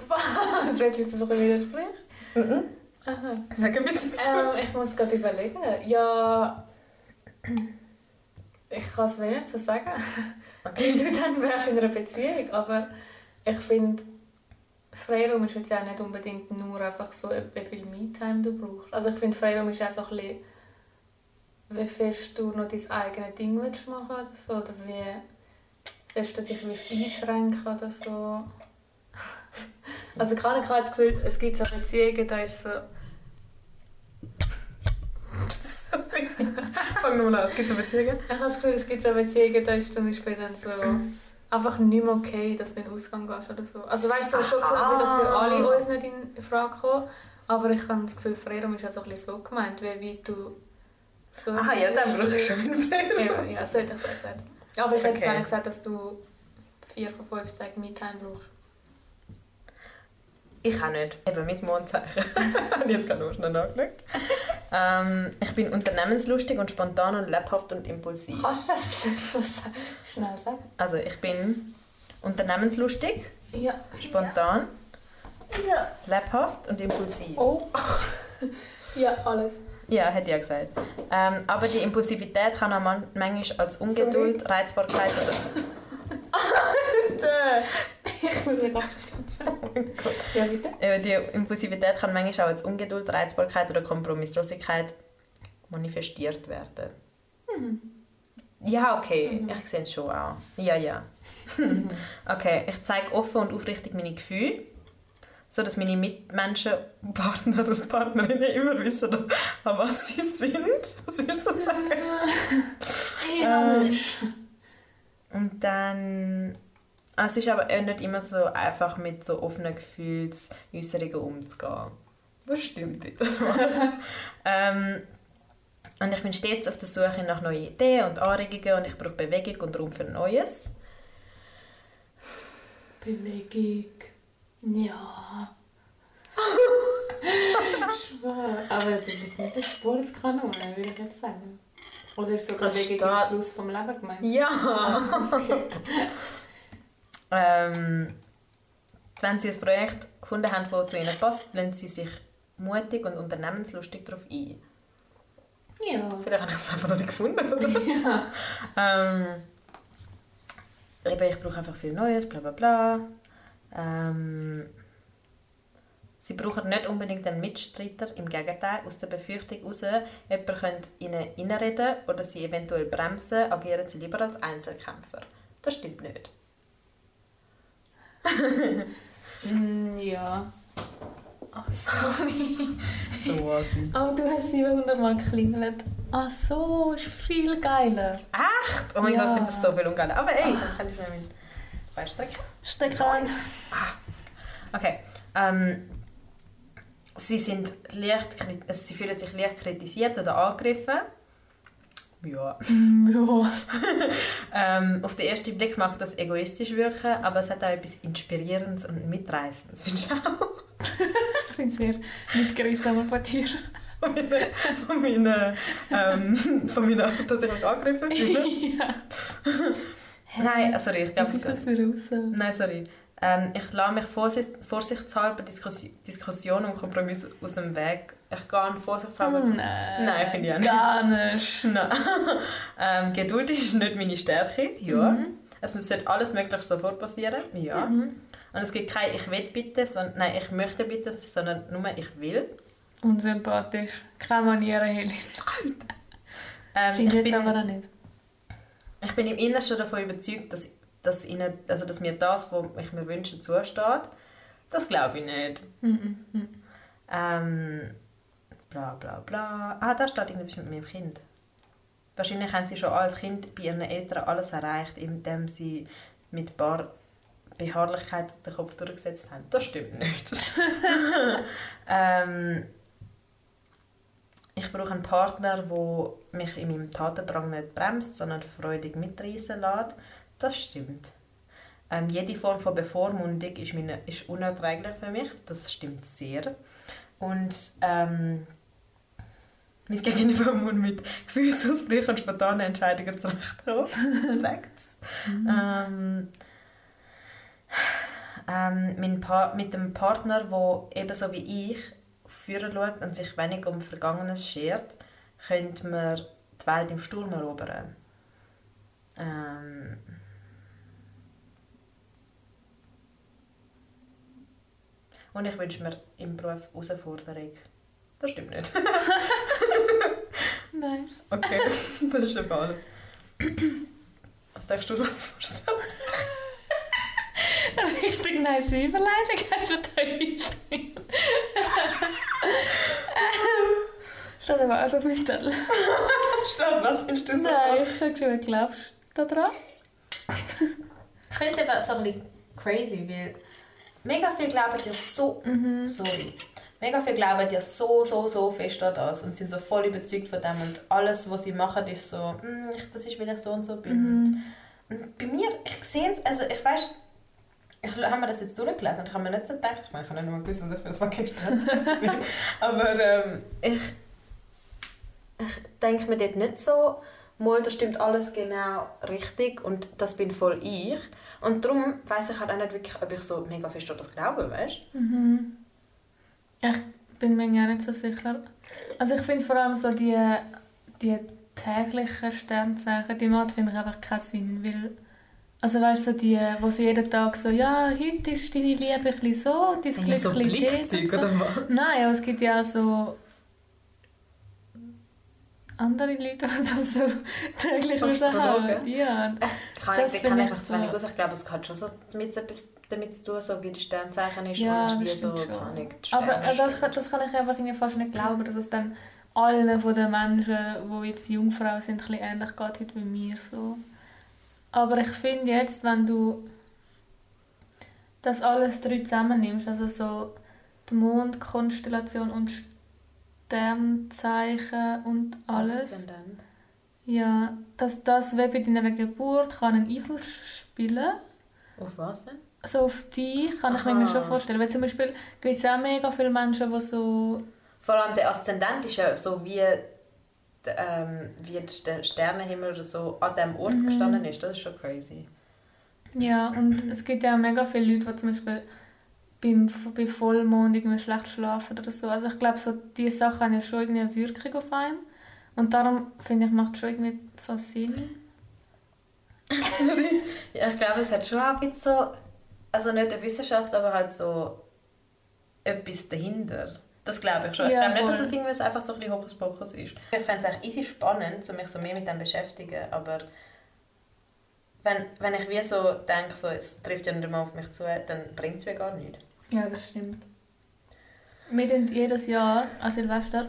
Was? Willst du jetzt so ein bisschen widersprechen? Mhm. Aha. Sag ein bisschen. Ähm, ich muss gerade überlegen. Ja. Ich kann es nicht so sagen. Okay. Du dann wärst in einer Beziehung. Aber ich finde, Freiraum ist jetzt ja nicht unbedingt nur einfach so, wie viel Me-Time du brauchst. Also ich finde, Freiraum ist auch so ein bisschen, wie fest du noch dein eigenes Ding willst machen oder so. Oder wie fest du dich willst einschränken oder so. Also kann ich habe das Gefühl, es gibt so Beziehungen, da ist so... Fang nochmal an, es gibt so Beziehungen. Ich habe das Gefühl, es gibt so Beziehungen, da ist zum Beispiel dann so einfach nicht mehr okay, dass du nicht ausgehen gehst oder so. Also weißt du, so, schon klar, wie das für alle uns nicht in Frage kommt, aber ich habe das Gefühl, Freiraum ist auch so ein bisschen so gemeint, wie weit du so... Ah ja, dann brauche ich schon wieder Freiraum. Ja, ja, so hätte ich es gesagt. Aber ich hätte Okay. jetzt gesagt, dass du vier von fünf Tagen Me-Time brauchst. Ich auch nicht. Eben mein Mondzeichen. Ich jetzt gerade noch schnell nachgeschaut. ähm, ich bin unternehmenslustig und spontan und lebhaft und impulsiv. Kannst du das so schnell sagen? Also ich bin unternehmenslustig, Ja. spontan, Ja. lebhaft und impulsiv. Oh. ja, alles. Ja, hätte ich ja gesagt. Ähm, aber die Impulsivität kann auch man- manchmal als Ungeduld, Reizbarkeit oder... Alter! Ich muss mich Gott. Ja, bitte? Eben, Die Impulsivität kann manchmal auch als Ungeduld, Reizbarkeit oder Kompromisslosigkeit manifestiert werden. Ja, okay, Mhm. ich sehe es schon auch. Ja, ja. okay, ich zeige offen und aufrichtig meine Gefühle, so dass meine Mitmenschen, Partner und Partnerinnen immer wissen, an was sie sind. Was würdest du sagen? Ähm, und dann... Es ist aber auch nicht immer so einfach, mit so offenen Gefühlsäußerungen umzugehen. Was stimmt bitte? ähm, und ich bin stets auf der Suche nach neuen Ideen und Anregungen und ich brauche Bewegung und Raum für Neues. Bewegung. Ja. Schwer. Aber das ist jetzt nicht eine Sportskanone, würde ich jetzt sagen. Oder ist sogar Das Bewegung steht- im Fluss vom Leben gemeint? Ja! Okay. ähm, wenn Sie ein Projekt gefunden haben, das zu Ihnen passt, lassen Sie sich mutig und unternehmenslustig darauf ein. Ja. Vielleicht habe ich es einfach noch nicht gefunden. Oder? ja. Ähm, ich brauche einfach viel Neues, bla bla bla. Ähm, sie brauchen nicht unbedingt einen Mitstreiter, im Gegenteil, aus der Befürchtung heraus, jemand könnte ihnen reinreden oder sie eventuell bremsen, agieren sie lieber als Einzelkämpfer. Das stimmt nicht. Mm, ja. Ach, sorry. So also. Aber du hast 700 Mal geklingelt. Ach so, ist viel geiler. Echt? Oh mein Ja. Gott, ich finde das so viel ungeiler. Aber ey, dann kann ich schnell meinen Bein strecken. Steckt eins. Okay. Ähm, sie sind leicht, also sie fühlen sich leicht kritisiert oder angegriffen. Ja. Ja. Ähm, auf den ersten Blick mag das egoistisch wirken, aber es hat auch etwas Inspirierendes und Mitreißendes. Findest du auch? Ich bin sehr mitgerissen von dir. Von meiner, von meiner, ähm, von meiner dass ich mich angegriffen fühle? ja. Nein, sorry, ich glaube Was ist das für raus? Nein, sorry. Ähm, ich lasse mich vorsicht, vorsichtshalber Diskussion, Diskussion und Kompromiss aus dem Weg. Ich gehe vorsichtshalber... Nein, Nein, finde ich auch nicht. Gar nicht. Nein. ähm, Geduld ist nicht meine Stärke. Ja. Mhm. Es sollte alles möglich sofort passieren. Ja. Mhm. Und es gibt kein «Ich will bitte», sondern «Nein, ich möchte bitte», sondern nur «Ich will». Unsympathisch. Keine Manieren, Helen. Ähm, Finde ich, ich jetzt bin, aber auch nicht. Ich bin im Innersten davon überzeugt, dass, dass, ihnen, also dass mir das, was ich mir wünsche, zusteht. Das glaube ich nicht. Mhm. Mhm. Ähm, bla bla bla. Ah, da steht irgendetwas mit meinem Kind. wahrscheinlich haben sie schon als Kind bei ihren Eltern alles erreicht, indem sie mit ein paar Beharrlichkeit den Kopf durchgesetzt haben. Das stimmt nicht. ähm, ich brauche einen Partner, der mich in meinem Tatendrang nicht bremst, sondern freudig mitreißen lässt. Das stimmt. Ähm, jede Form von Bevormundung ist, meine, ist unerträglich für mich. Das stimmt sehr. Und ähm, mein Gegenüber muss mit Gefühlsausbrüchen und spontanen Entscheidungen zurechtkommen. Mhm. Ähm, ähm, mein pa mit einem Partner, der ebenso wie ich führen schaut und sich wenig um Vergangenes schert, könnte man die Welt im Sturm erobern. Ähm, Und ich wünsche mir im Beruf Herausforderung. Das stimmt nicht. nice. Okay, das ist eben alles. Was denkst du so vorstellen? Eine richtig nice Überleitung hast du da einstehen. Steht aber auch so auf meinem Zettel. Stimmt, was findest du so? Nein, ich habe schon glaubst du daran? ich finde es eben so ein bisschen crazy, weil mega viel glauben ja so, mhm. sorry, mega viel glauben ja so, so, so fest an das und sind so voll überzeugt von dem und alles, was sie machen, ist so, mm, das ist, weil ich so und so bin. Mhm. Und bei mir, ich sehe es, also ich weiß, ich habe mir das jetzt durchgelesen und ich habe mir nicht so gedacht, ich meine, ich habe nicht mal gewusst, was ich für ein fucking Staatsrecht bin, aber ähm, ich, ich denke mir dort nicht so, mal, das stimmt alles genau richtig und das bin voll ich. Und darum weiß ich halt auch nicht wirklich, ob ich so mega fest das glaube, weißt mhm. Ich bin mir auch nicht so sicher. Also ich finde vor allem so die, die täglichen Sternzeichen, die machen finde ich einfach keinen Sinn, weil also weißt du, so die, wo so jeden Tag so, ja, heute ist deine Liebe ein so, dein Glück so ein bisschen so. oder was? Nein, aber es gibt ja auch so andere Leute, die das so täglich raushauen. Ja. Ich kann, das ich kann einfach zu wenig aus. Ich glaube, es hat schon so damit, etwas damit zu tun, so wie die Sternzeichen ist ja, und wie so, kann ich, Aber das, das kann ich einfach fast nicht glauben, dass es dann allen von den Menschen, die jetzt Jungfrau sind, ein bisschen ähnlich geht heute wie mir. So. Aber ich finde jetzt, wenn du das alles drei zusammennimmst, also so die Mondkonstellation und Sternzeichen und alles. Was denn Ja, dass das wie bei deiner Geburt kann einen Einfluss spielen Auf was denn? So auf dich kann Aha. ich mir schon vorstellen. Weil zum Beispiel gibt es auch mega viele Menschen, die so... Vor allem der Aszendent ist ja so wie, ähm, wie der Sternenhimmel oder so an diesem Ort mhm. gestanden ist. Das ist schon crazy. Ja, und es gibt ja auch mega viele Leute, die zum Beispiel beim, bei Vollmond irgendwie schlecht schlafen oder so. Also ich glaube, so, diese Sachen haben ja schon irgendwie eine Wirkung auf einen. Und darum finde ich, macht es schon irgendwie so Sinn. ja, ich glaube, es hat schon auch ein bisschen so, also nicht eine Wissenschaft, aber halt so etwas dahinter. Das glaube ich schon. Ja, ich glaube nicht, dass es irgendwie einfach so ein bisschen Hokuspokus ist. Ich fände es echt easy spannend, um mich so mehr mit dem zu beschäftigen, aber wenn, wenn ich wie so denke, so, es trifft ja nicht mal auf mich zu, dann bringt es mir gar nichts. Ja, das stimmt. Wir tun jedes Jahr an Silvester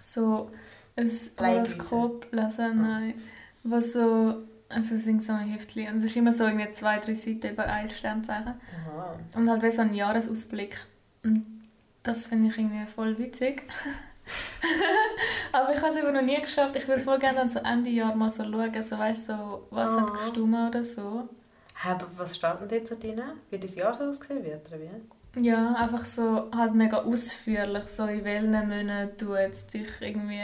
so ein Horoskop lesen, nein, was so, also es sind so ein Heftchen und es ist immer so irgendwie zwei, drei Seiten über ein Sternzeichen Aha. und halt wie so ein Jahresausblick und das finde ich irgendwie voll witzig. Aber ich habe es eben noch nie geschafft. Ich würde voll gerne dann so Ende Jahr mal so schauen, so, weißt, so, was oh. hat gestimmt oder so. Aber was steht denn dort so drin? Wie das Jahr so aussehen wird, oder wie? Ja, einfach so halt mega ausführlich, so in welchen Monaten du jetzt dich irgendwie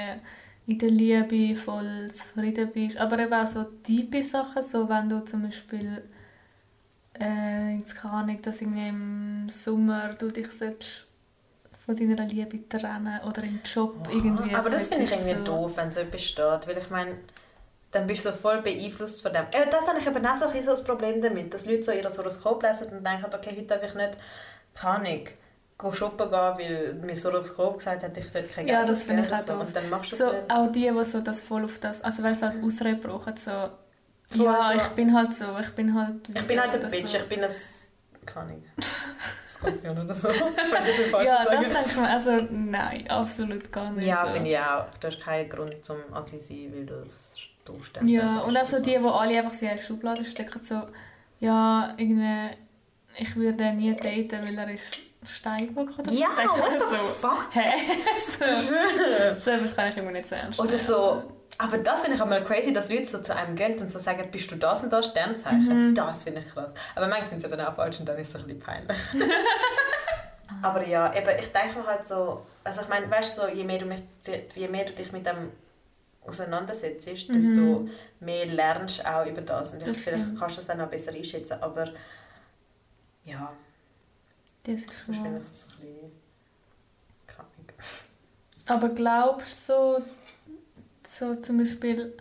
in der Liebe voll zufrieden bist. Aber eben auch so tiefe Sachen, so wenn du zum Beispiel äh, jetzt keine Ahnung, dass irgendwie im Sommer du dich selbst von deiner Liebe trennen oder im Job irgendwie. Aber das finde ich irgendwie so doof, wenn so etwas steht, weil ich meine dann bist du so voll beeinflusst von dem. Äh, das habe ich eben auch so ein, so ein Problem damit, dass Leute so ihr Horoskop lesen und denken, okay, heute darf ich nicht, kann ich, shoppen gehen, weil mir das Horoskop gesagt hat, ich sollte kein Geld Ja, das finde ich auch so. Und dann machst du so, Auch die, die so das voll auf das, also weißt du, als Ausrede brauchen, so, ja, so. ich bin halt so, ich bin halt... Ich bin halt ein Bitch, so. ich bin ein, kann ich, Skorpion oder so. Ja, das ich mir, also nein, absolut gar nicht. Ja, so. finde ich auch. Du hast keinen Grund zum Assi sein, weil du es draufstehst. Ja, und auch so die, die alle einfach so in eine Schublade stecken, so, ja, irgendwie, ich würde nie daten, weil er ist Steinbock oder so. Ja, what the so, fuck? hä? so, so etwas kann ich immer nicht so ernst Oder so, aber das finde ich auch mal crazy, dass Leute so zu einem gehen und so sagen, bist du das und das Sternzeichen? Mhm. Das finde ich krass. Aber manchmal sind sie dann auch falsch und dann ist es ein bisschen peinlich. aber ja, eben, ich denke mir halt so, also ich meine, weißt du, so, je, mehr du mich, je mehr du dich mit dem auseinandersetzt, desto Mhm. mehr lernst du auch über das. Und Das vielleicht stimmt. kannst du das dann auch besser einschätzen, aber ja, Das ist sonst so. finde ich es ein bisschen krank. Aber glaubst du so, so zum Beispiel,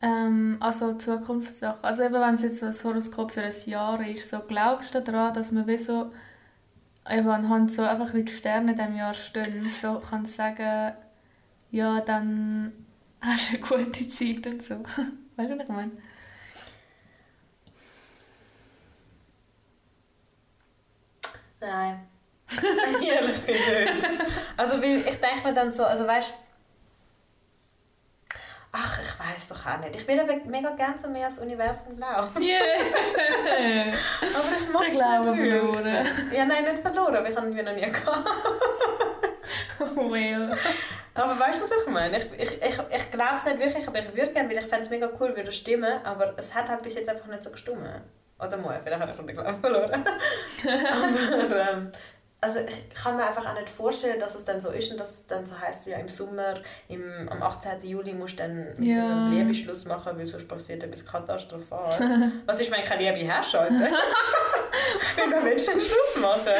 ähm, also Zukunftssachen, also eben wenn es jetzt das Horoskop für ein Jahr ist, so glaubst du daran, dass man wie so eben anhand so einfach wie die Sterne in diesem Jahr stehen, so kann sagen, ja, dann hast du eine gute Zeit und so. Weißt du, was ich meine? Nein. Ehrlich nicht. Also, weil ich denke mir dann so, also weißt Ach, ich weiß doch auch nicht. Ich würde aber mega gerne so mehr ans Universum glauben. Yeah! Aber ich mag es Glaube nicht wirklich. verloren. Ja, nein, nicht verloren, aber ich habe ihn noch nie gehabt. well. Aber weißt du, was ich meine? Ich, ich, ich, ich glaube es nicht wirklich, aber ich würde gerne, weil ich fände es mega cool, würde stimmen, aber es hat halt bis jetzt einfach nicht so gestimmt. Oder mal, vielleicht habe ich den Glauben verloren. aber, ähm, also ich kann mir einfach auch nicht vorstellen, dass es dann so ist und dass es dann so heisst, ja im Sommer, im, am 18. Juli musst du dann mit Ja. deinem Liebe Schluss machen, weil sonst passiert etwas Katastrophales. Was ist, wenn du keine Liebe hast, Alter? Wenn du willst du den Schluss machen?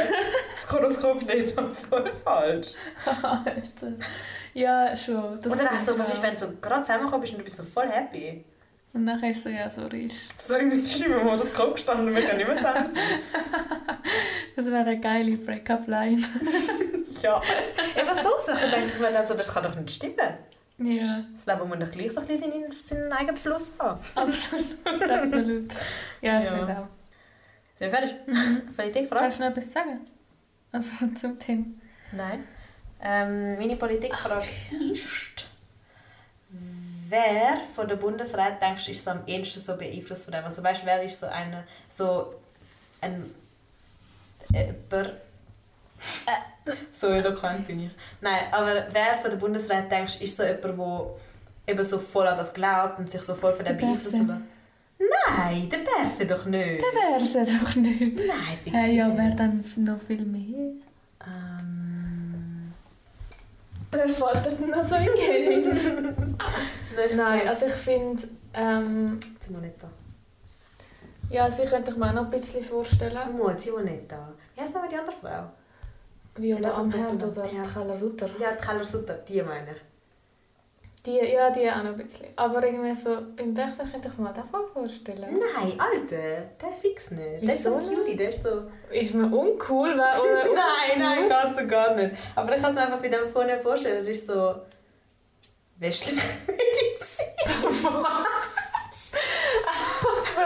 Das Horoskop nicht noch voll falsch. Alter. Ja, schon. Das Oder auch so, ich was ist, wenn du so gerade zusammengekommen bist und du bist so voll happy? Und dann ist so, ja, sorry. Sorry, wir sind immer mal das Kopf gestanden, wir können nicht mehr zusammen sein. Das wäre eine geile Break-up-Line. ja. Eben so Sachen denke ich mir dann so, das kann doch nicht stimmen. Ja, Das Leben muss doch gleich so ein bisschen seinen, seinen eigenen Fluss haben. absolut, absolut. Ja, ich Ja. finde auch. Sind wir fertig? Mhm. Politikfrage? Kannst du noch etwas sagen? Also zum Thema. Nein. Ähm, meine Politikfrage ist, wer von der Bundesrat denkst ist so am ehesten so beeinflusst von dem? Also weißt wer ist so eine, so ein äh, äh, so eloquent bin ich. Nein, aber wer von der Bundesrat denkst ist so jemand, der eben so voll an das glaubt und sich so voll von dem lässt? Nein, der Berse doch nicht. Der es doch nicht. Nein, fix Hey, ja, wer dann noch viel mehr? Ähm, Fällt denn noch so in nicht Nein, also ich finde, ähm, Simonetta. ja, sie könnte ich mir auch noch ein bisschen vorstellen. Simone, Simonetta. Wie heißt nochmal die andere Frau? Viola Amherd oder Ja. Carla Sutter. Ja, die Keller Sutter, die meine ich. Die, ja, die auch noch ein bisschen. Aber irgendwie so, beim Berser könnte ich es mir auch vorstellen. Nein, Alter, der fix nicht. Der ist so cutie, der ist so... Ist mir uncool, weil... Nein, nein, ganz so gar nicht. Aber ich kann es mir einfach bei dem vorne vorstellen, der ist so... Westliche Medizin. Was? so,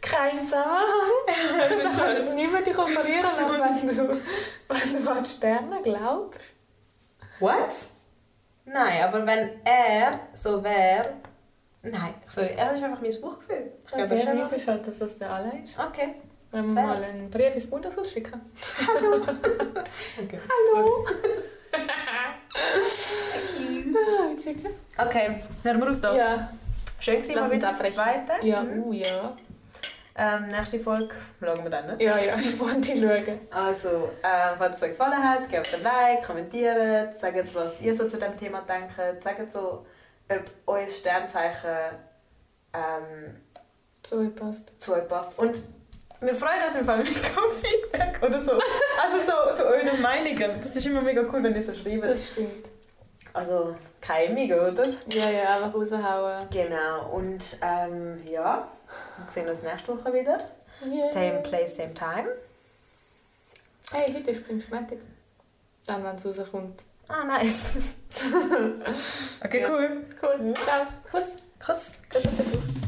kein Zusammenhang. Da kannst du niemand dich operieren wenn du, wenn du an Sterne glaubst. What? Nein, aber wenn er so wäre... Nein, sorry, er ist einfach mein Buchgefühl. Ich glaube, Fairerweise ist ist halt, dass das der alle ist. Okay. Wenn wir Fair. mal einen Brief ins Bundeshaus schicken. okay. Hallo. Ah, witzig. Okay, hören wir auf da. Ja. Schön mal uns wieder das zweite. Ja, Mhm. uh, ja. Ähm, nächste Folge schauen wir dann. Ne? Ja, ja, ich wollte schauen. Also, äh, wenn es euch gefallen hat, gebt ein Like, kommentiert, sagt, was ihr so zu dem Thema denkt, sagt so, ob euer Sternzeichen ähm, So, passt. zu euch passt. Und wir freuen uns im Fall mega auf Feedback oder so. Also so, so eure Meinungen. Das ist immer mega cool, wenn ihr so schreibt. Das stimmt. Also, keimig, oder? Ja, ja, einfach raushauen. Genau. Und ähm, ja, wir sehen uns nächste Woche wieder. Yeah. Same place, same time. Hey, heute ist Pfingstmontag. Dann, wenn es rauskommt. Ah, nice. okay, Ja. cool. Cool. Ciao. Kuss. Kuss. Kuss auf den